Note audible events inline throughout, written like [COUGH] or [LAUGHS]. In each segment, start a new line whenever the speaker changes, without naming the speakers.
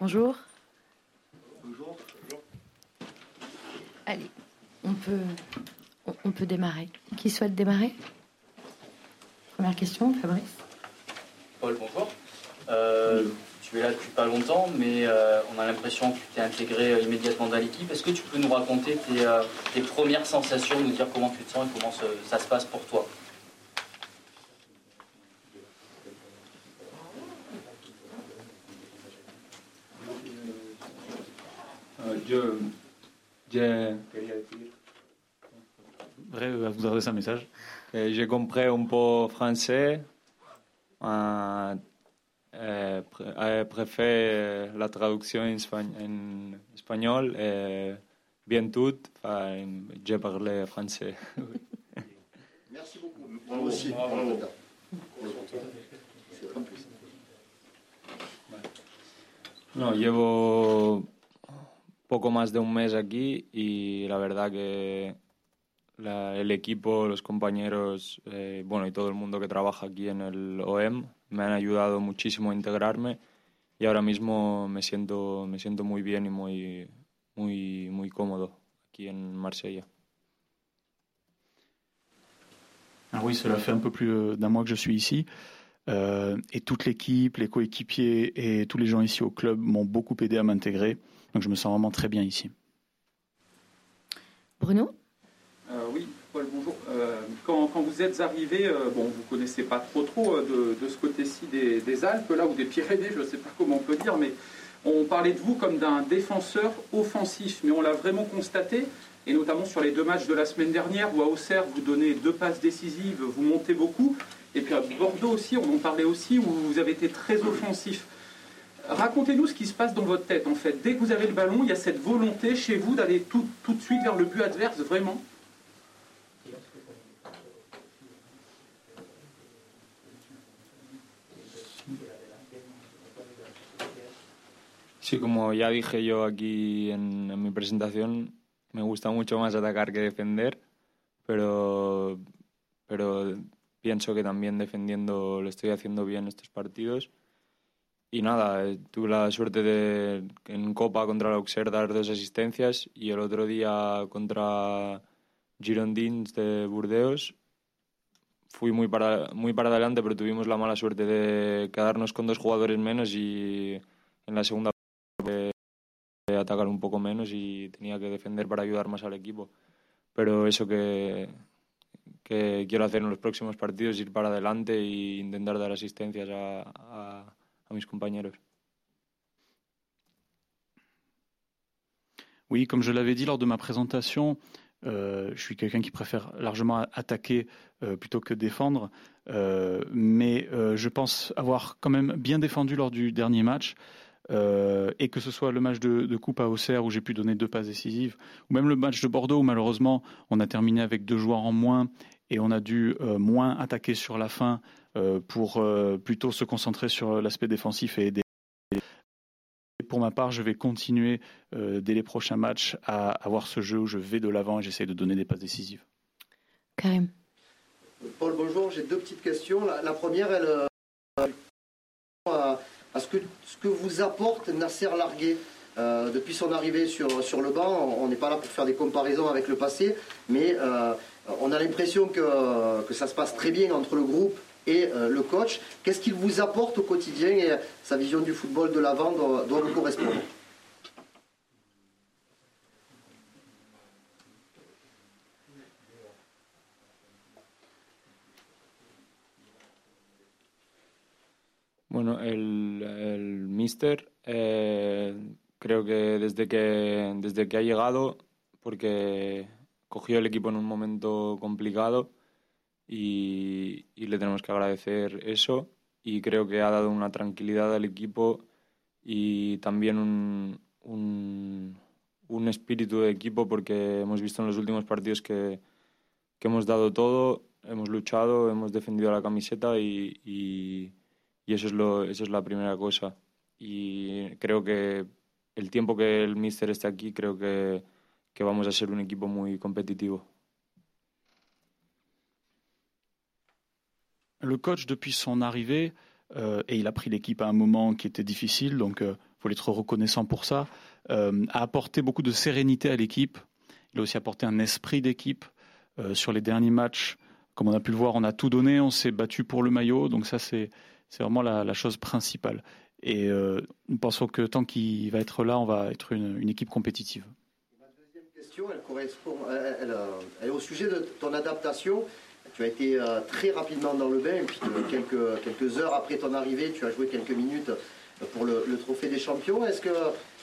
Bonjour.
Bonjour.
Allez, on peut, on, on peut démarrer. Qui souhaite démarrer? Première question, Fabrice.
Paul, bonjour. Euh, tu es là depuis pas longtemps, mais euh, on a l'impression que tu t'es intégré euh, immédiatement dans l'équipe. Est-ce que tu peux nous raconter tes, euh, tes premières sensations, nous dire comment tu te sens et comment ça se passe pour toi
Euh, yo, j'ai quería decir
Bref, vous adresse un message.
j'ai compris un peu français. Euh, euh, euh, préfère la traduction en, espa- en espagnol. Et bien tout, enfin, j'ai parlé français. [LAUGHS]
Merci beaucoup. Moi aussi. Bravo.
No, llevo poco más de un mes aquí y la verdad que la- el equipo, los compañeros, eh, bueno, y todo el mundo que trabaja aquí en el OEM me han ayudado muchísimo a integrarme y ahora mismo me siento, me siento muy bien y muy, muy, muy cómodo aquí en Marsella.
Ah oui, cela fait un peu plus euh, d'un mois que je suis ici. Euh, et toute l'équipe, les coéquipiers et tous les gens ici au club m'ont beaucoup aidé à m'intégrer. Donc je me sens vraiment très bien ici.
Bruno?
Oui, Paul, bonjour. Euh, quand, vous êtes arrivé, euh, bon, vous connaissez pas trop trop euh, de, ce côté-ci des, des Alpes, là, ou des Pyrénées, je ne sais pas comment on peut dire, mais on parlait de vous comme d'un défenseur offensif, mais on l'a vraiment constaté, et notamment sur les deux matchs de la semaine dernière, où à Auxerre, vous donnez deux passes décisives, vous montez beaucoup, et puis à Bordeaux aussi, on en parlait aussi, où vous avez été très offensif. Racontez-nous ce qui se passe dans votre tête, en fait. Dès que vous avez le ballon, il y a cette volonté chez vous d'aller tout, tout de suite vers le but adverse, vraiment?
Sí, como ya dije yo aquí en, en mi presentación, me gusta mucho más atacar que defender, pero, pero pienso que también defendiendo lo estoy haciendo bien estos partidos. Y nada, eh, tuve la suerte de en Copa contra el Auxerre dar dos asistencias y el otro día contra Girondins de Burdeos fui muy para, muy para adelante, pero tuvimos la mala suerte de quedarnos con dos jugadores menos y en la segunda de atacar un poco menos y tenía que defender para ayudar más al equipo. Pero eso que, que quiero hacer en los próximos partidos, ir para adelante e intentar dar asistencias a, a, a mis compañeros.
Oui, comme je l'avais dit lors de ma présentation, euh, je suis quelqu'un qui préfère largement attaquer euh, plutôt que défendre. Euh, mais euh, je pense avoir quand même bien défendu lors du dernier match. Euh, et que ce soit le match de, de Coupe à Auxerre où j'ai pu donner deux passes décisives, ou même le match de Bordeaux où malheureusement on a terminé avec deux joueurs en moins et on a dû euh, moins attaquer sur la fin euh, pour euh, plutôt se concentrer sur l'aspect défensif et aider. Et pour ma part, je vais continuer euh, dès les prochains matchs à avoir ce jeu où je vais de l'avant et j'essaie de donner des passes décisives.
Karim.
Paul, bonjour. J'ai deux petites questions. La, la première, elle, euh, ce, que, vous apporte Nasser Largué euh, depuis son arrivée sur, sur le banc. On n'est pas là pour faire des comparaisons avec le passé, mais euh, on a l'impression que, que ça se passe très bien entre le groupe et euh, le coach. Qu'est-ce qu'il vous apporte au quotidien et sa vision du football de l'avant doit, doit vous correspondre?
Mister eh, creo que desde que desde que ha llegado, porque cogió el equipo en un momento complicado y, y le tenemos que agradecer eso y creo que ha dado una tranquilidad al equipo y también un, un, un espíritu de equipo porque hemos visto en los últimos partidos que, que hemos dado todo, hemos luchado, hemos defendido la camiseta y, y, y eso, es lo, eso es la primera cosa. Y creo que el tiempo que el míster esté aquí, creo que, que vamos a ser un equipo muy competitivo.
Le coach, depuis son arrivée, euh, et il a pris l'équipe à un moment qui était difficile, donc euh, faut être reconnaissant pour ça, euh, a apporté beaucoup de sérénité à l'équipe. Il a aussi apporté un esprit d'équipe. Sur les derniers matchs, comme on a pu le voir, on a tout donné, on s'est battu pour le maillot, donc ça c'est vraiment la, chose principale. Et euh, nous pensons que tant qu'il va être là, on va être une, équipe compétitive.
Ma deuxième question, elle, correspond, elle, est au sujet de ton adaptation. Tu as été très rapidement dans le bain, et puis quelques, quelques heures après ton arrivée, tu as joué quelques minutes pour le, trophée des champions. Est-ce que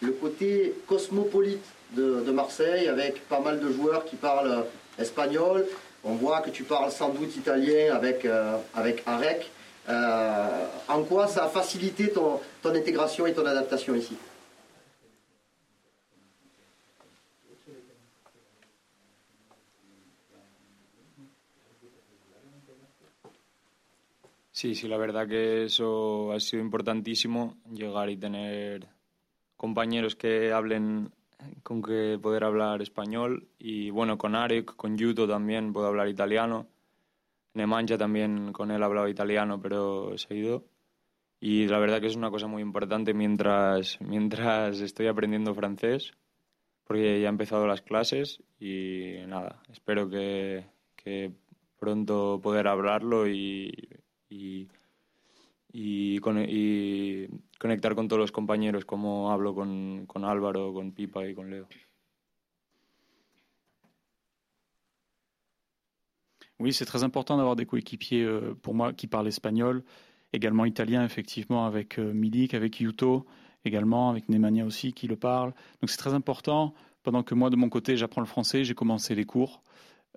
le côté cosmopolite de, Marseille, avec pas mal de joueurs qui parlent espagnol, on voit que tu parles sans doute italien avec, euh, avec Arek, euh, en quoi ça a facilité ton, ton intégration et ton adaptation ici
Sí, sí, la verdad que eso ha sido importantísimo, llegar y tener compañeros que hablen con que poder hablar español y bueno, con Arek, con Yuto también puedo hablar italiano. Nemanja también con él hablaba italiano, pero he seguido. Y la verdad que es una cosa muy importante mientras, mientras estoy aprendiendo francés, porque ya he empezado las clases y nada, espero que, que pronto poder hablarlo y y, y, con, y conectar con todos los compañeros como hablo con, con Álvaro, con Pipa y con Leo.
Oui, c'est très important d'avoir des coéquipiers euh, pour moi qui parlent espagnol, également italien effectivement avec euh, Milik, avec Yuto, également avec Nemanja aussi qui le parle. Donc c'est très important. Pendant que moi de mon côté j'apprends le français, j'ai commencé les cours.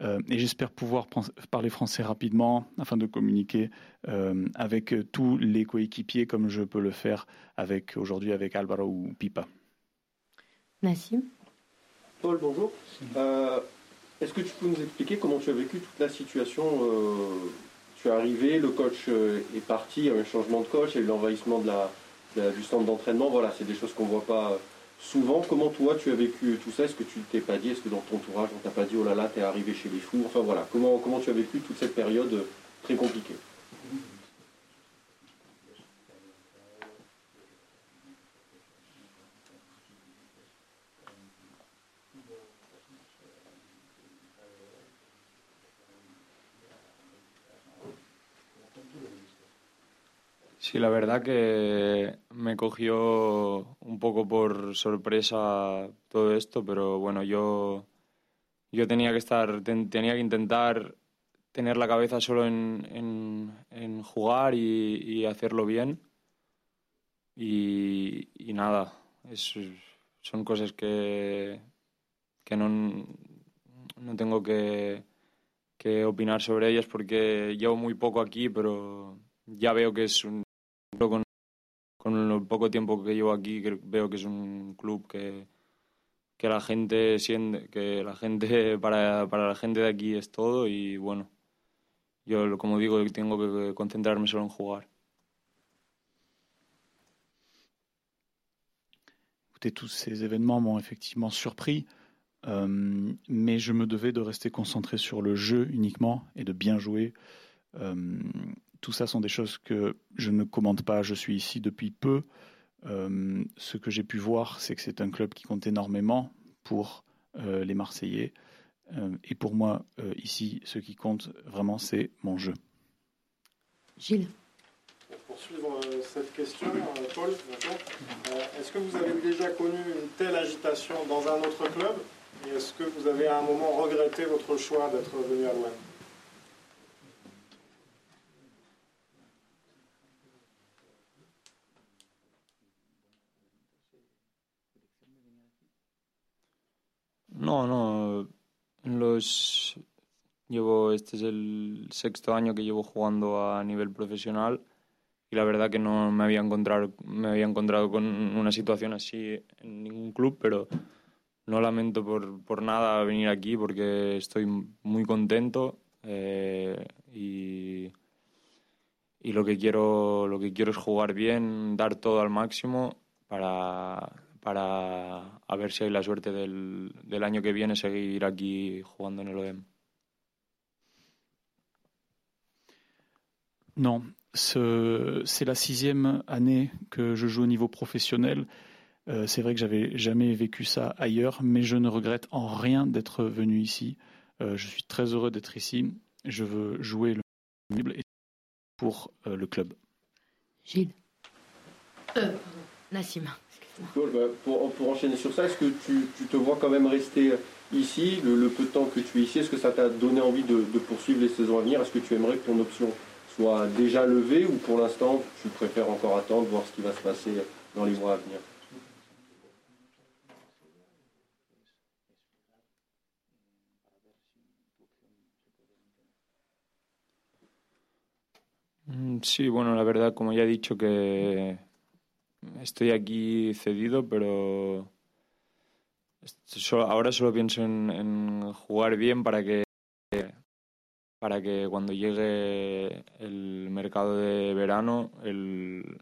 Euh, et j'espère pouvoir parler français rapidement afin de communiquer euh, avec tous les coéquipiers comme je peux le faire avec aujourd'hui avec Alvaro ou Pipa.
Nassim?
Paul, bonjour. Euh, est-ce que tu peux nous expliquer comment tu as vécu toute la situation Tu es arrivé, le coach est parti, il y a eu un changement de coach, il y a eu l'envahissement de la, du centre d'entraînement. Voilà, c'est des choses qu'on ne voit pas souvent, comment toi tu as vécu tout ça? Est-ce que tu ne t'es pas dit, est-ce que dans ton entourage on t'a pas dit oh là là t'es arrivé chez les fous? Enfin voilà, comment, comment tu as vécu toute cette période très compliquée?
Sí, la verdad que me cogió un poco por sorpresa todo esto, pero bueno, yo, yo tenía que estar, tenía que intentar tener la cabeza solo en, en, jugar y, hacerlo bien. Y, nada, son cosas que, que no, no tengo que, que opinar sobre ellas porque llevo muy poco aquí, pero ya veo que es un, con, con el poco tiempo que llevo aquí veo que es un club que, que la gente siente, que la gente [LAUGHS] para, para la gente de aquí es todo y bueno, yo como digo tengo que concentrarme solo en jugar.
Tous ces événements m'ont effectivement surpris, euh, mais je me devais de rester concentré sur le jeu uniquement et de bien jouer. Euh, tout ça sont des choses que je ne commande pas. Je suis ici depuis peu. Euh, ce que j'ai pu voir, c'est que c'est un club qui compte énormément pour euh, les Marseillais. Euh, et pour moi, ici, ce qui compte vraiment, c'est mon jeu.
Gilles.
Pour poursuivre cette question, Paul, est-ce que vous avez déjà connu une telle agitation dans un autre club? Et est-ce que vous avez à un moment regretté votre choix d'être venu à l'OM
Los llevo este es el sexto año que llevo jugando a nivel profesional y la verdad que no me había encontrado me había encontrado con una situación así en ningún club, pero no lamento por, por nada venir aquí porque estoy muy contento eh, y, y lo que quiero lo que quiero es jugar bien, dar todo al máximo para para a ver si hay la suerte del, del año que viene seguir aquí jugando en el OEM.
Non, c'est la sixième année que je joue au niveau professionnel. Euh, c'est vrai que j'avais jamais vécu ça ailleurs, mais je ne regrette en rien d'être venu ici. Euh, je suis très heureux d'être ici. Je veux jouer le et pour euh, le club.
Gilles. Nassim.
Bah, pour, enchaîner sur ça, est-ce que tu, te vois quand même rester ici, le, peu de temps que tu es ici, est-ce que ça t'a donné envie de, de, poursuivre les saisons à venir? Est-ce que tu aimerais que ton option soit déjà levée ou pour l'instant tu préfères encore attendre, voir ce qui va se passer dans les mois à venir?
Mm, sí, bueno, la verdad, como ya he dicho, que estoy aquí cedido, pero ahora solo pienso en, jugar bien para que para que cuando llegue el mercado de verano el,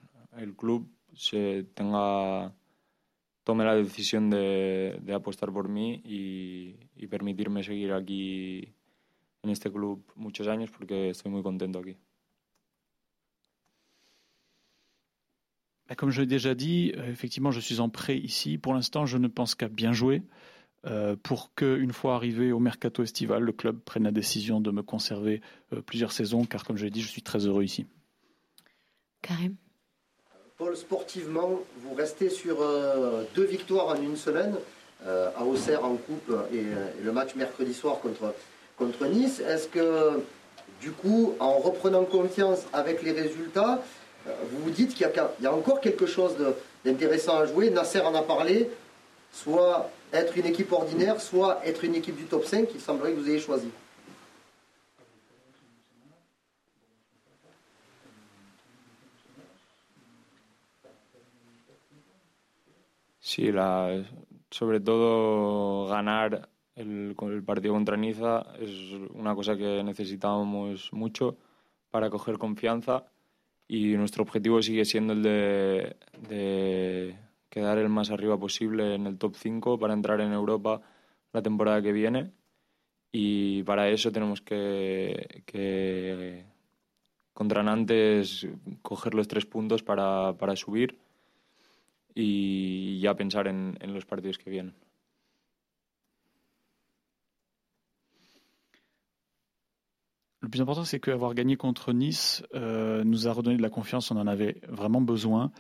club se tenga tome la decisión de, apostar por mí y permitirme seguir aquí en este club muchos años porque estoy muy contento aquí.
Comme je l'ai déjà dit, euh, effectivement, je suis en prêt ici. Pour l'instant, je ne pense qu'à bien jouer euh, pour qu'une fois arrivé au mercato estival, le club prenne la décision de me conserver euh, plusieurs saisons, car comme je l'ai dit, je suis très heureux ici.
Karim
Paul, sportivement, vous restez sur deux victoires en une semaine, à Auxerre en coupe et, le match mercredi soir contre, contre Nice. Est-ce que, du coup, en reprenant confiance avec les résultats, vous vous dites qu'il y, a encore quelque chose d'intéressant à jouer. Nasser en a parlé, soit être une équipe ordinaire, soit être une équipe du top 5, il semblerait que vous ayez choisi.
Sí, la, sobre todo ganar el, el partido contra Niza es una cosa que necesitábamos mucho para coger confianza y nuestro objetivo sigue siendo el de, quedar el más arriba posible en el top 5 para entrar en Europa la temporada que viene y para eso tenemos que, que contra Nantes coger los tres puntos para, para subir y ya pensar en los partidos que vienen.
Plus important, c'est qu'avoir gagné contre Nice euh, nous a redonné de la confiance. On en avait vraiment besoin.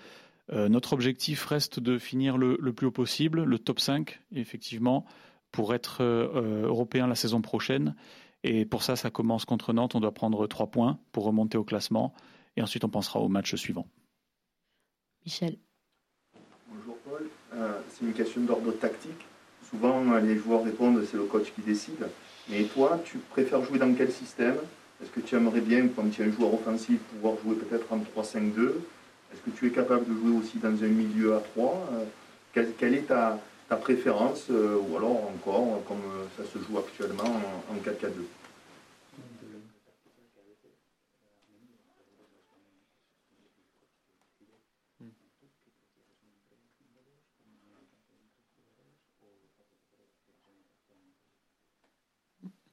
Euh, notre objectif reste de finir le, plus haut possible, le top 5, effectivement, pour être euh, européen la saison prochaine. Et pour ça, ça commence contre Nantes. On doit prendre trois points pour remonter au classement. Et ensuite, on pensera au match suivant.
Michel.
Bonjour Paul. c'est une question d'ordre tactique. Souvent, les joueurs répondent c'est le coach qui décide. Mais toi, tu préfères jouer dans quel système? Est-ce que tu aimerais bien, comme tu es un joueur offensif, pouvoir jouer peut-être en 3-5-2 Est-ce que tu es capable de jouer aussi dans un milieu à 3 quelle, quelle, est ta, préférence euh, Ou alors encore, comme ça se joue actuellement, en, en 4-4-2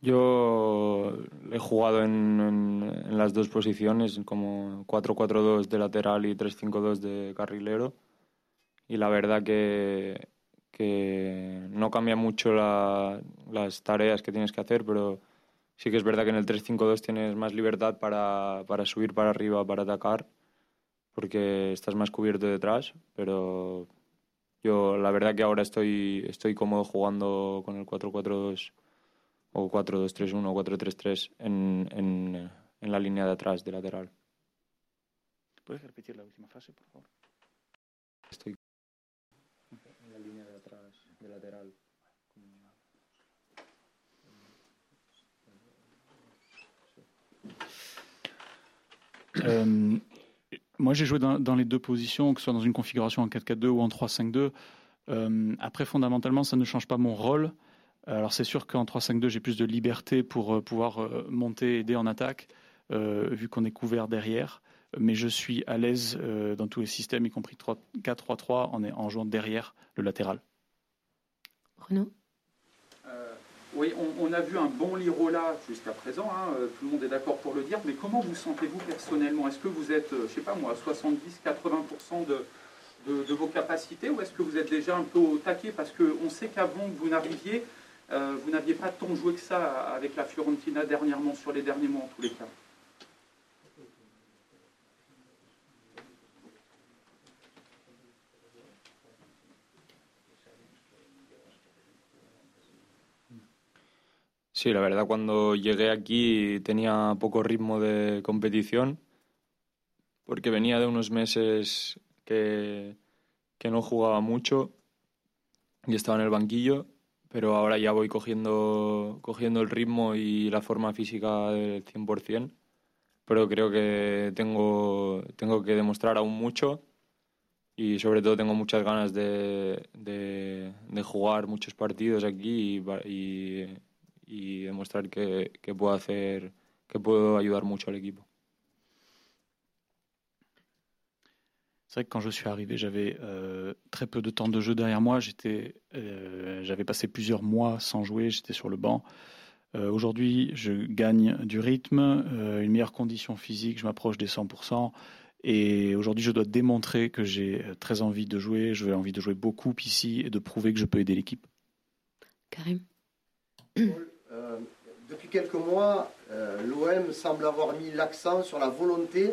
Yo jugado en, las dos posiciones, como 4-4-2 de lateral y 3-5-2 de carrilero. Y la verdad que, que no cambia mucho las tareas que tienes que hacer, pero sí que es verdad que en el 3-5-2 tienes más libertad para, para subir para arriba, para atacar, porque estás más cubierto detrás. Pero yo la verdad que ahora estoy, estoy cómodo jugando con el 4-4-2 o 4-2-3-1 o 4-3-3 en, en, en, la línea de atrás, de lateral.
¿Puedes repetir la última frase, por favor?
Estoy en la línea de atrás, de lateral.
Euh, moi, j'ai joué dans, dans, les deux positions, que ce soit dans une configuration en 4-4-2 ou en 3-5-2. Euh, après, fondamentalement, ça ne change pas mon rôle. Alors c'est sûr qu'en 3-5-2, j'ai plus de liberté pour euh, pouvoir euh, monter, aider en attaque, euh, vu qu'on est couvert derrière. Mais je suis à l'aise dans tous les systèmes, y compris 4-3-3, en, en jouant derrière le latéral.
Bruno
Oui, on, a vu un bon Lirola jusqu'à présent, hein, euh, tout le monde est d'accord pour le dire, mais comment vous sentez-vous personnellement? Est-ce que vous êtes, euh, je sais pas moi, 70-80% de, de, vos capacités ou est-ce que vous êtes déjà un peu au taquet? Parce qu'on sait qu'avant que vous n'arriviez, euh, vous n'aviez pas tant joué que ça avec la Fiorentina dernièrement, sur les derniers mois en tous les cas.
Sí, la verdad cuando llegué aquí tenía poco ritmo de competición porque venía de unos meses que, que no jugaba mucho y estaba en el banquillo, pero ahora ya voy cogiendo, cogiendo el ritmo y la forma física del 100%, pero creo que tengo, tengo que demostrar aún mucho y sobre todo tengo muchas ganas de, de, jugar muchos partidos aquí y y demostrar que, que puedo hacer, que puedo ayudar mucho al equipo.
C'est vrai que quand je suis arrivé, j'avais euh, très peu de temps de jeu derrière moi. J'étais, euh, j'avais passé plusieurs mois sans jouer. J'étais sur le banc. Euh, aujourd'hui, je gagne du rythme, euh, une meilleure condition physique. Je m'approche des 100%. Et aujourd'hui, je dois démontrer que j'ai très envie de jouer. Je veux envie de jouer beaucoup ici et de prouver que je peux aider l'équipe.
Karim.
depuis quelques mois, euh, l'OM semble avoir mis l'accent sur la volonté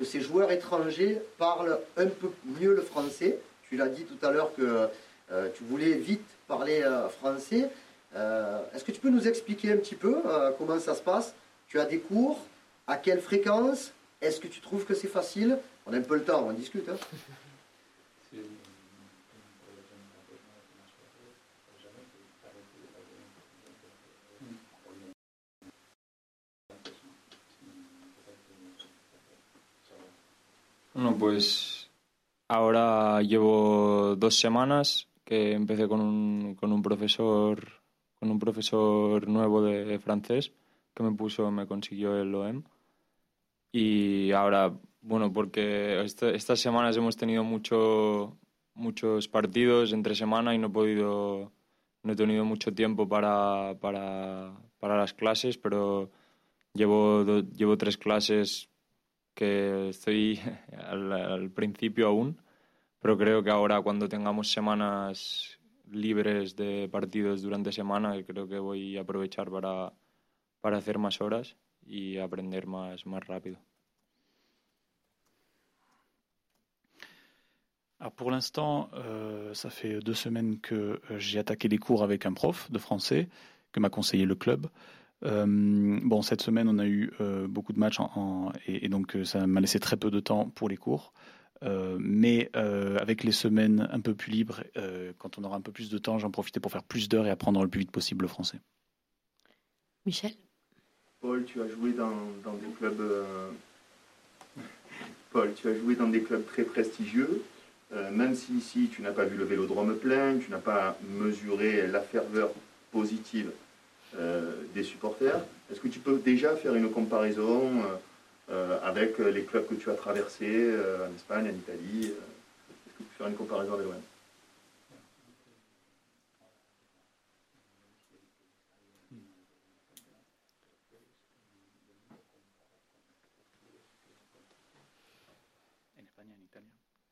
que ces joueurs étrangers parlent un peu mieux le français. Tu l'as dit tout à l'heure que euh, tu voulais vite parler euh, français. Est-ce que tu peux nous expliquer un petit peu comment ça se passe? Tu as des cours? À quelle fréquence? Est-ce que tu trouves que c'est facile? On a un peu le temps, on discute. Hein.
Bueno, pues ahora llevo dos semanas que empecé con un, con un profesor con un profesor nuevo de francés que me puso, me consiguió el OEM. Y ahora, bueno, porque estas semanas hemos tenido mucho, muchos partidos entre semana y no he podido, no he tenido mucho tiempo para, para, para las clases, pero llevo, llevo tres clases que estoy [LAUGHS] al, al, principio aún, pero creo que ahora cuando tengamos semanas libres de partidos durante semana, creo que voy a aprovechar para, para hacer más horas y aprender más, más rápido.
Alors pour l'instant, euh, ça fait deux semaines que j'ai attaqué les cours avec un prof de français que m'a conseillé le club. Euh, bon, cette semaine, on a eu euh, beaucoup de matchs en, et, donc euh, ça m'a laissé très peu de temps pour les cours. mais avec les semaines un peu plus libres, quand on aura un peu plus de temps, j'en profite pour faire plus d'heures et apprendre le plus vite possible le français.
Michel?
Paul, tu as joué dans, dans des clubs. Paul, tu as joué dans des clubs très prestigieux. même si ici tu n'as pas vu le vélodrome plein, tu n'as pas mesuré la ferveur positive des supporters. Est-ce que tu peux déjà faire une comparaison euh, euh, avec les clubs que tu as traversés en Espagne, en Italie Est-ce que tu peux faire une comparaison avec l'OM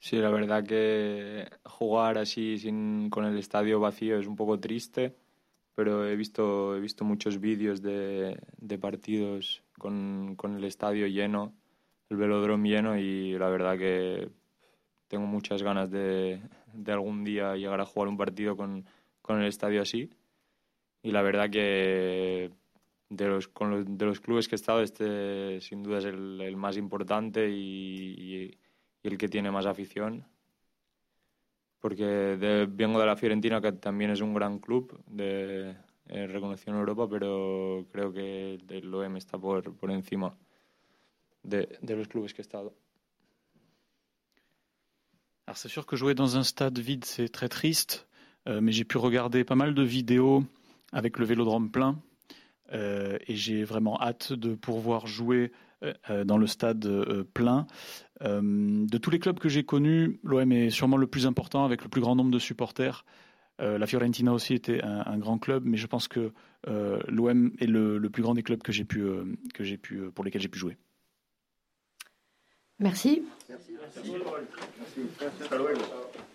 Sí, la verdad que jugar así sin, con el estadio vacío un poco triste. Pero he visto, he visto muchos vídeos de, de partidos con, con, el estadio lleno, el velódromo lleno y la verdad que tengo muchas ganas de, de algún día llegar a jugar un partido con, con, el estadio así. Y la verdad que de los, con los, de los clubes que he estado, este sin duda es el, el más importante y, y, y el que tiene más afición porque de, vengo de la Fiorentina, que también es un gran club de, eh, reconocido en Europa, pero creo que el OM está por, por encima de, de los clubes que he estado.
Alors c'est sûr que jouer dans un stade vide, c'est très triste, euh, mais j'ai pu regarder pas mal de vidéos avec le vélodrome plein, euh, et j'ai vraiment hâte de pouvoir jouer dans le stade euh, plein. Euh, de tous les clubs que j'ai connus, l'OM est sûrement le plus important avec le plus grand nombre de supporters. la Fiorentina aussi était un, grand club, mais je pense que l'OM est le, plus grand des clubs que j'ai pu, que j'ai pu, pour lesquels j'ai pu jouer.
Merci.
Merci. Merci. Merci.